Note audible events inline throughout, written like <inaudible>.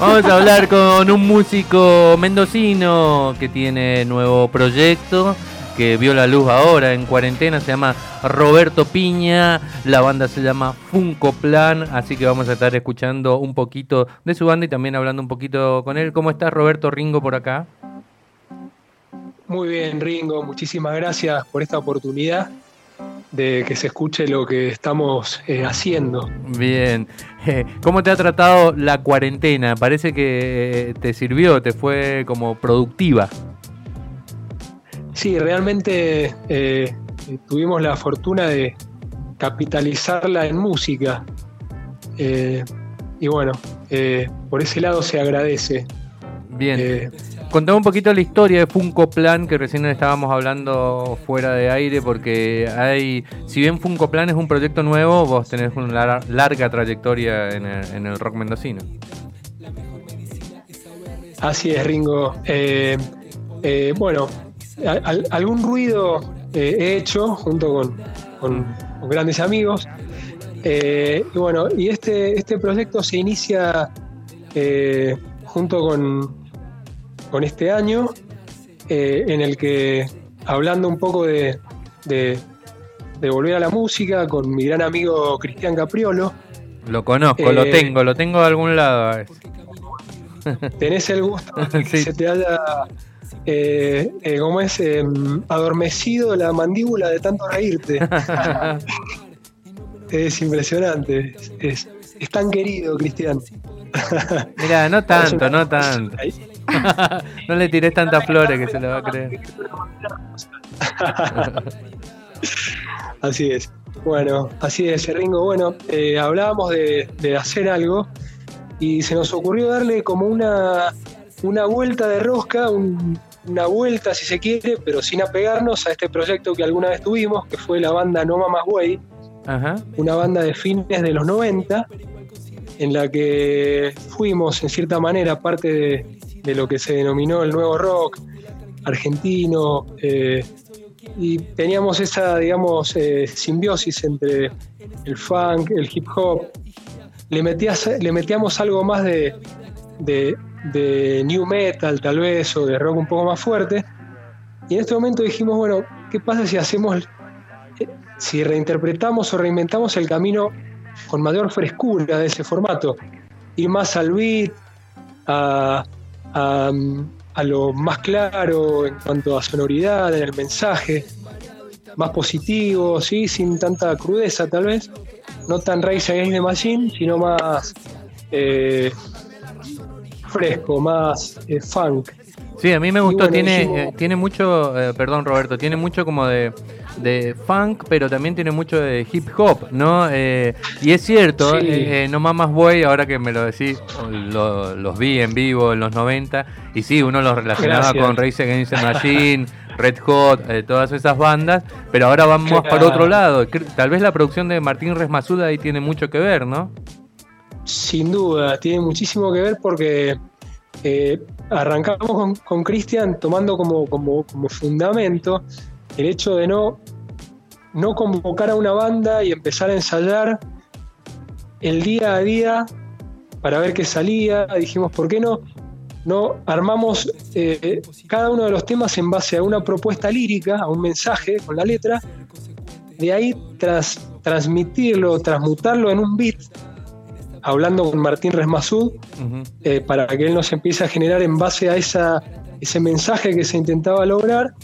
Vamos a hablar con un músico mendocino que tiene nuevo proyecto, que vio la luz ahora en cuarentena, se llama Roberto Piña, la banda se llama Funko Plan, así que vamos a estar escuchando un poquito de su banda y también hablando un poquito con él. ¿Cómo estás Roberto Ringo por acá? Muy bien Ringo, muchísimas gracias por esta oportunidad de que se escuche lo que estamos eh, haciendo. Bien. ¿Cómo te ha tratado la cuarentena? Parece que eh, te sirvió, te fue como productiva. Sí, realmente eh, tuvimos la fortuna de capitalizarla en música. y bueno, por ese lado se agradece. Bien. Contame un poquito la historia de Funko Plan, que recién estábamos hablando fuera de aire, porque hay, si bien Funko Plan es un proyecto nuevo, vos tenés una larga trayectoria en el, rock mendocino. Así es, Ringo. Eh, eh, bueno, algún ruido eh, he hecho junto con, grandes amigos. y bueno, y este, este proyecto se inicia junto con, con este año, eh, en el que, hablando un poco de, de, volver a la música con mi gran amigo Cristian Capriolo. Lo conozco, lo eh, tengo, lo tengo de algún lado. <laughs> Tenés el gusto <laughs> de que se te haya, eh, ¿cómo es? Em, adormecido la mandíbula de tanto reírte. <laughs> es impresionante, es, es tan querido, Cristian. Mira, no tanto, no tanto. <laughs> no le tiré tantas flores que se le va a creer. <laughs> así es. Bueno, así es, Ringo. Bueno, eh, hablábamos de, hacer algo y se nos ocurrió darle como una, una vuelta de rosca, una vuelta si se quiere, pero sin apegarnos a este proyecto que alguna vez tuvimos, que fue la banda No Mamas Way, una banda de fines de los 90, en la que fuimos en cierta manera parte de, de lo que se denominó el nuevo rock argentino. Eh, y teníamos esa, digamos, eh, simbiosis entre el funk, el hip hop. Le, metías, le metíamos algo más de, de, new metal, tal vez, o de rock un poco más fuerte. Y en este momento dijimos, bueno, ¿qué pasa si hacemos, eh, si reinterpretamos o reinventamos el camino con mayor frescura de ese formato? Ir más al beat, a, a, lo más claro en cuanto a sonoridad, en el mensaje, más positivo, ¿sí? sin tanta crudeza tal vez, no tan Rise Against the Machine, sino más eh, fresco, más eh, funk. Sí, a mí me gustó, tiene, eh, tiene mucho, perdón Roberto, tiene mucho como de de funk, pero también tiene mucho de hip hop, ¿no? Eh, y es cierto, eh, eh, No Mamas Boy, ahora que me lo decís, los vi en vivo en los 90, y sí, uno los relacionaba con Race Against the Machine, Red Hot, todas esas bandas, pero ahora vamos para otro lado. Tal vez la producción de Martín Resmasuda ahí tiene mucho que ver, ¿no? Sin duda, tiene muchísimo que ver porque arrancamos con Cristian tomando como, como, como fundamento el hecho de no, no convocar a una banda y empezar a ensayar el día a día para ver qué salía, dijimos, ¿por qué no? No armamos eh, cada uno de los temas en base a una propuesta lírica, a un mensaje con la letra, de ahí tras, transmitirlo, transmutarlo en un beat, hablando con Martín Resmasud, eh, para que él nos empiece a generar en base a esa, ese mensaje que se intentaba lograr,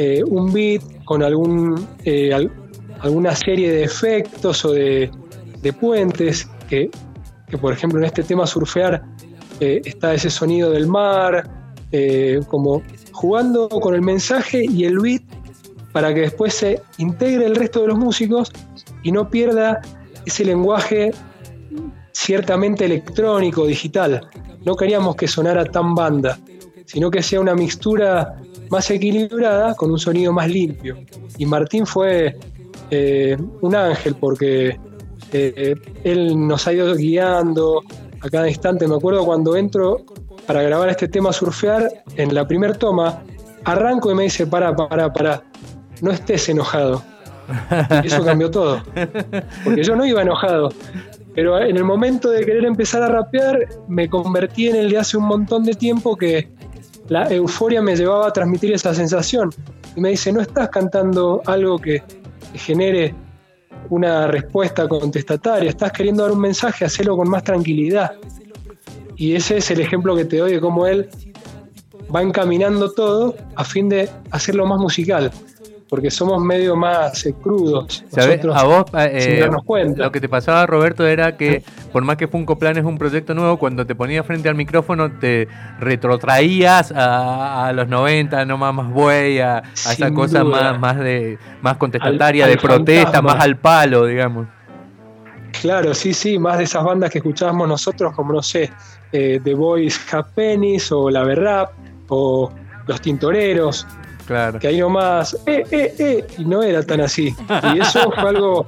eh, un beat con algún, eh, alguna serie de efectos o de, puentes, que, por ejemplo en este tema surfear eh, está ese sonido del mar, como jugando con el mensaje y el beat para que después se integre el resto de los músicos y no pierda ese lenguaje ciertamente electrónico, digital. No queríamos que sonara tan banda, sino que sea una mixtura más equilibrada con un sonido más limpio. Y Martín fue eh, un ángel porque eh, él nos ha ido guiando a cada instante. Me acuerdo cuando entro para grabar este tema Surfear, en la primera toma, arranco y me dice, para, para, para, no estés enojado. Y eso cambió todo. Porque yo no iba enojado. Pero en el momento de querer empezar a rapear, me convertí en el de hace un montón de tiempo que la euforia me llevaba a transmitir esa sensación. Y me dice, no estás cantando algo que, genere una respuesta contestataria, estás queriendo dar un mensaje, hacerlo con más tranquilidad. Y ese es el ejemplo que te doy de cómo él va encaminando todo a fin de hacerlo más musical porque somos medio más eh, crudos. a vos, eh, darnos cuenta. lo que te pasaba, Roberto, era que por más que Funko Plan es un proyecto nuevo, cuando te ponías frente al micrófono te retrotraías a, los 90, no más, más buey, a, esa cosa más, más, de, más contestataria, de protesta, más al palo, digamos. Claro, sí, sí, más de esas bandas que escuchábamos nosotros, como no sé, eh, The Boys Half Pennies o La Verrap o Los Tintoreros. Claro. Que ahí nomás, eh, eh, eh, y no era tan así. Y eso fue algo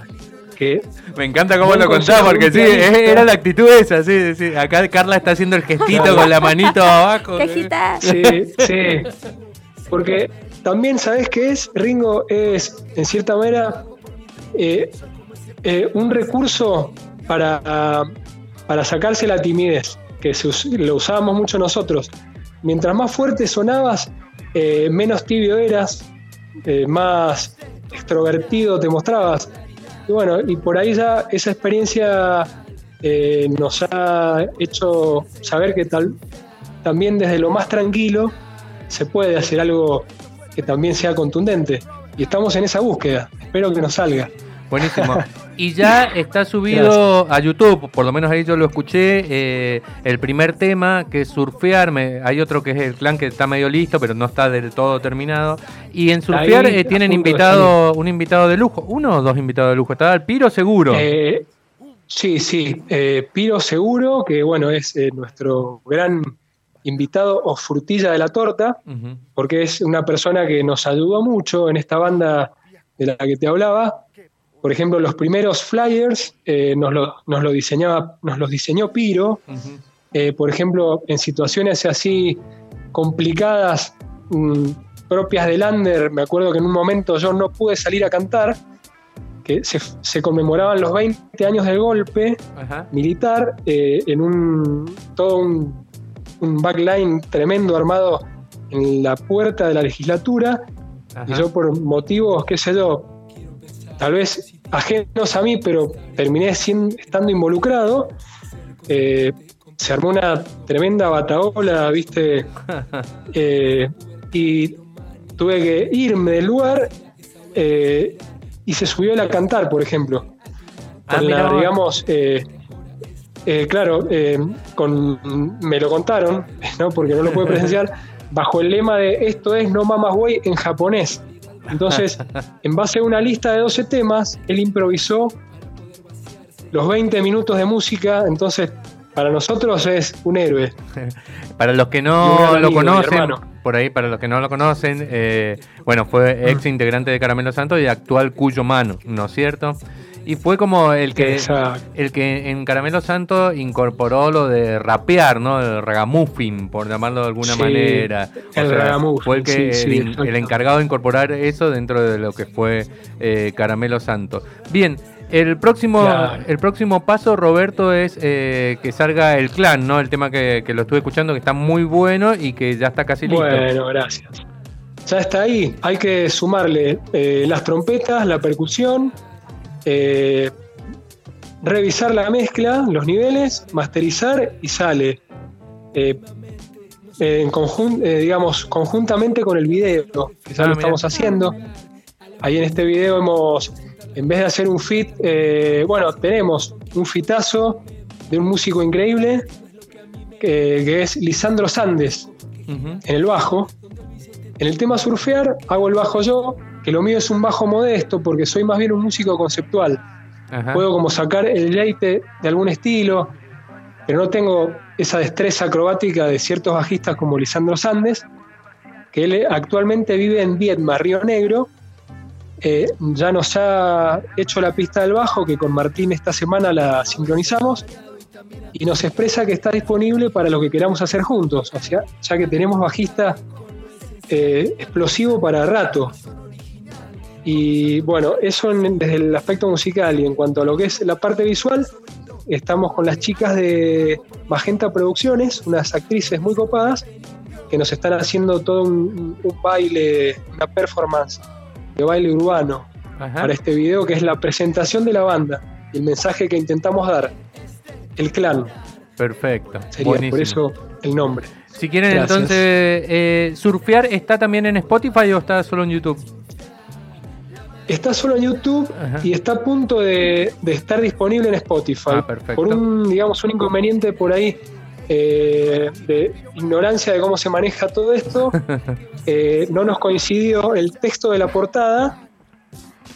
que. Me encanta cómo lo contás, porque sí, era la actitud esa, sí, sí. Acá Carla está haciendo el gestito con la manito abajo. Cajita. Sí, sí. Porque también, ¿sabes qué es? Ringo es, en cierta manera, eh, eh, un recurso para, para sacarse la timidez, que lo usábamos mucho nosotros. Mientras más fuerte sonabas, eh, menos tibio eras, eh, más extrovertido te mostrabas. Y bueno, y por ahí ya esa experiencia eh, nos ha hecho saber que tal, también desde lo más tranquilo se puede hacer algo que también sea contundente. Y estamos en esa búsqueda. Espero que nos salga. Buenísimo. <laughs> Y ya está subido a YouTube, por lo menos ahí yo lo escuché, eh, el primer tema que es Surfear, hay otro que es el clan que está medio listo, pero no está del todo terminado. Y en Surfear eh, tienen invitado, un invitado de lujo, uno o dos invitados de lujo, está el Piro Seguro. Eh, sí, sí, Piro Seguro, que bueno, es nuestro gran invitado o frutilla de la torta, porque es una persona que nos ayudó mucho en esta banda de la que te hablaba por ejemplo, los primeros flyers eh, nos, lo, nos, lo, diseñaba, nos los diseñó Piro. Eh, por ejemplo, en situaciones así complicadas, mm, propias de Lander, me acuerdo que en un momento yo no pude salir a cantar, que se, conmemoraban los 20 años del golpe militar, eh, en un todo un, un, backline tremendo armado en la puerta de la legislatura. Y yo por motivos, qué sé yo, tal vez ajenos a mí, pero terminé estando involucrado. Eh, se armó una tremenda bataola, ¿viste? <laughs> Eh, y tuve que irme del lugar eh, y se subió a cantar, por ejemplo. Ah, con la, digamos, claro, con, me lo contaron, <laughs> ¿no? porque no lo pude presenciar, <laughs> bajo el lema de esto es No Mamas Way en japonés. Entonces, en base a una lista de 12 temas, él improvisó los 20 minutos de música, entonces para nosotros es un héroe. <laughs> para los que no lo conocen, por ahí, para los que no lo conocen, eh, bueno, fue ex integrante de Caramelo Santo y actual Cuyo Mano, ¿no es cierto? Y fue como el que, el que en Caramelo Santo incorporó lo de rapear, ¿no? El ragamuffin, por llamarlo de alguna manera. el ragamuffin. Fue el, que, el, encargado de incorporar eso dentro de lo que fue eh, Caramelo Santo. Bien, el próximo, el próximo paso, Roberto, es eh, que salga el clan, ¿no? El tema que, lo estuve escuchando, que está muy bueno y que ya está casi listo. Bueno, gracias. Ya está ahí. Hay que sumarle eh, las trompetas, la percusión, eh, revisar la mezcla, los niveles, masterizar y sale. Eh, en eh, digamos, conjuntamente con el video, que ya lo ah, estamos haciendo. Ahí en este video hemos, en vez de hacer un fit, bueno, tenemos un fitazo de un músico increíble que, es Lisandro Sandes en el bajo. En el tema surfear hago el bajo yo, que lo mío es un bajo modesto porque soy más bien un músico conceptual. Puedo como sacar el leite de algún estilo, pero no tengo esa destreza acrobática de ciertos bajistas como Lisandro Sandes, que él actualmente vive en Viedma, Río Negro. Eh, ya nos ha hecho la pista del bajo, que con Martín esta semana la sincronizamos, y nos expresa que está disponible para lo que queramos hacer juntos, o sea, ya que tenemos bajista eh, explosivo para rato. Y bueno, eso desde el aspecto musical y en cuanto a lo que es la parte visual, estamos con las chicas de Magenta Producciones, unas actrices muy copadas, que nos están haciendo todo un, baile, una performance de baile urbano para este video, que es la presentación de la banda y el mensaje que intentamos dar. El clan. Perfecto. Sería por eso el nombre. Si quieren entonces eh, surfear, ¿está también en Spotify o está solo en YouTube? Está solo en YouTube y está a punto de, estar disponible en Spotify. Ah, por un, digamos, un inconveniente por ahí eh, de ignorancia de cómo se maneja todo esto, <laughs> eh, no nos coincidió el texto de la portada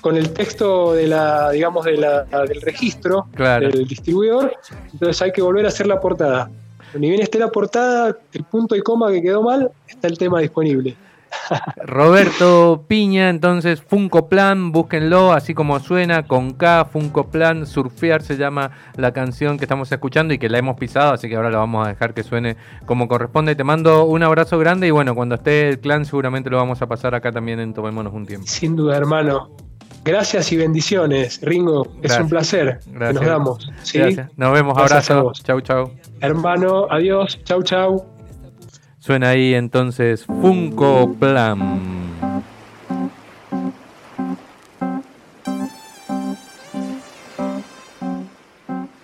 con el texto de la, digamos, de la, del registro del distribuidor, entonces hay que volver a hacer la portada. Ni bien esté la portada, el punto y coma que quedó mal, está el tema disponible. Roberto Piña, entonces Funko Plan, búsquenlo, así como suena, con K, Funko Plan, Surfear se llama la canción que estamos escuchando y que la hemos pisado, así que ahora la vamos a dejar que suene como corresponde. Te mando un abrazo grande y bueno, cuando esté el clan seguramente lo vamos a pasar acá también en Tomémonos un tiempo. Sin duda, hermano. Gracias y bendiciones, Ringo. Es un placer. Gracias. nos damos. Nos vemos. Abrazos. Chau, chau. Hermano, adiós. Chau, chau. Suena ahí entonces Funko Plan.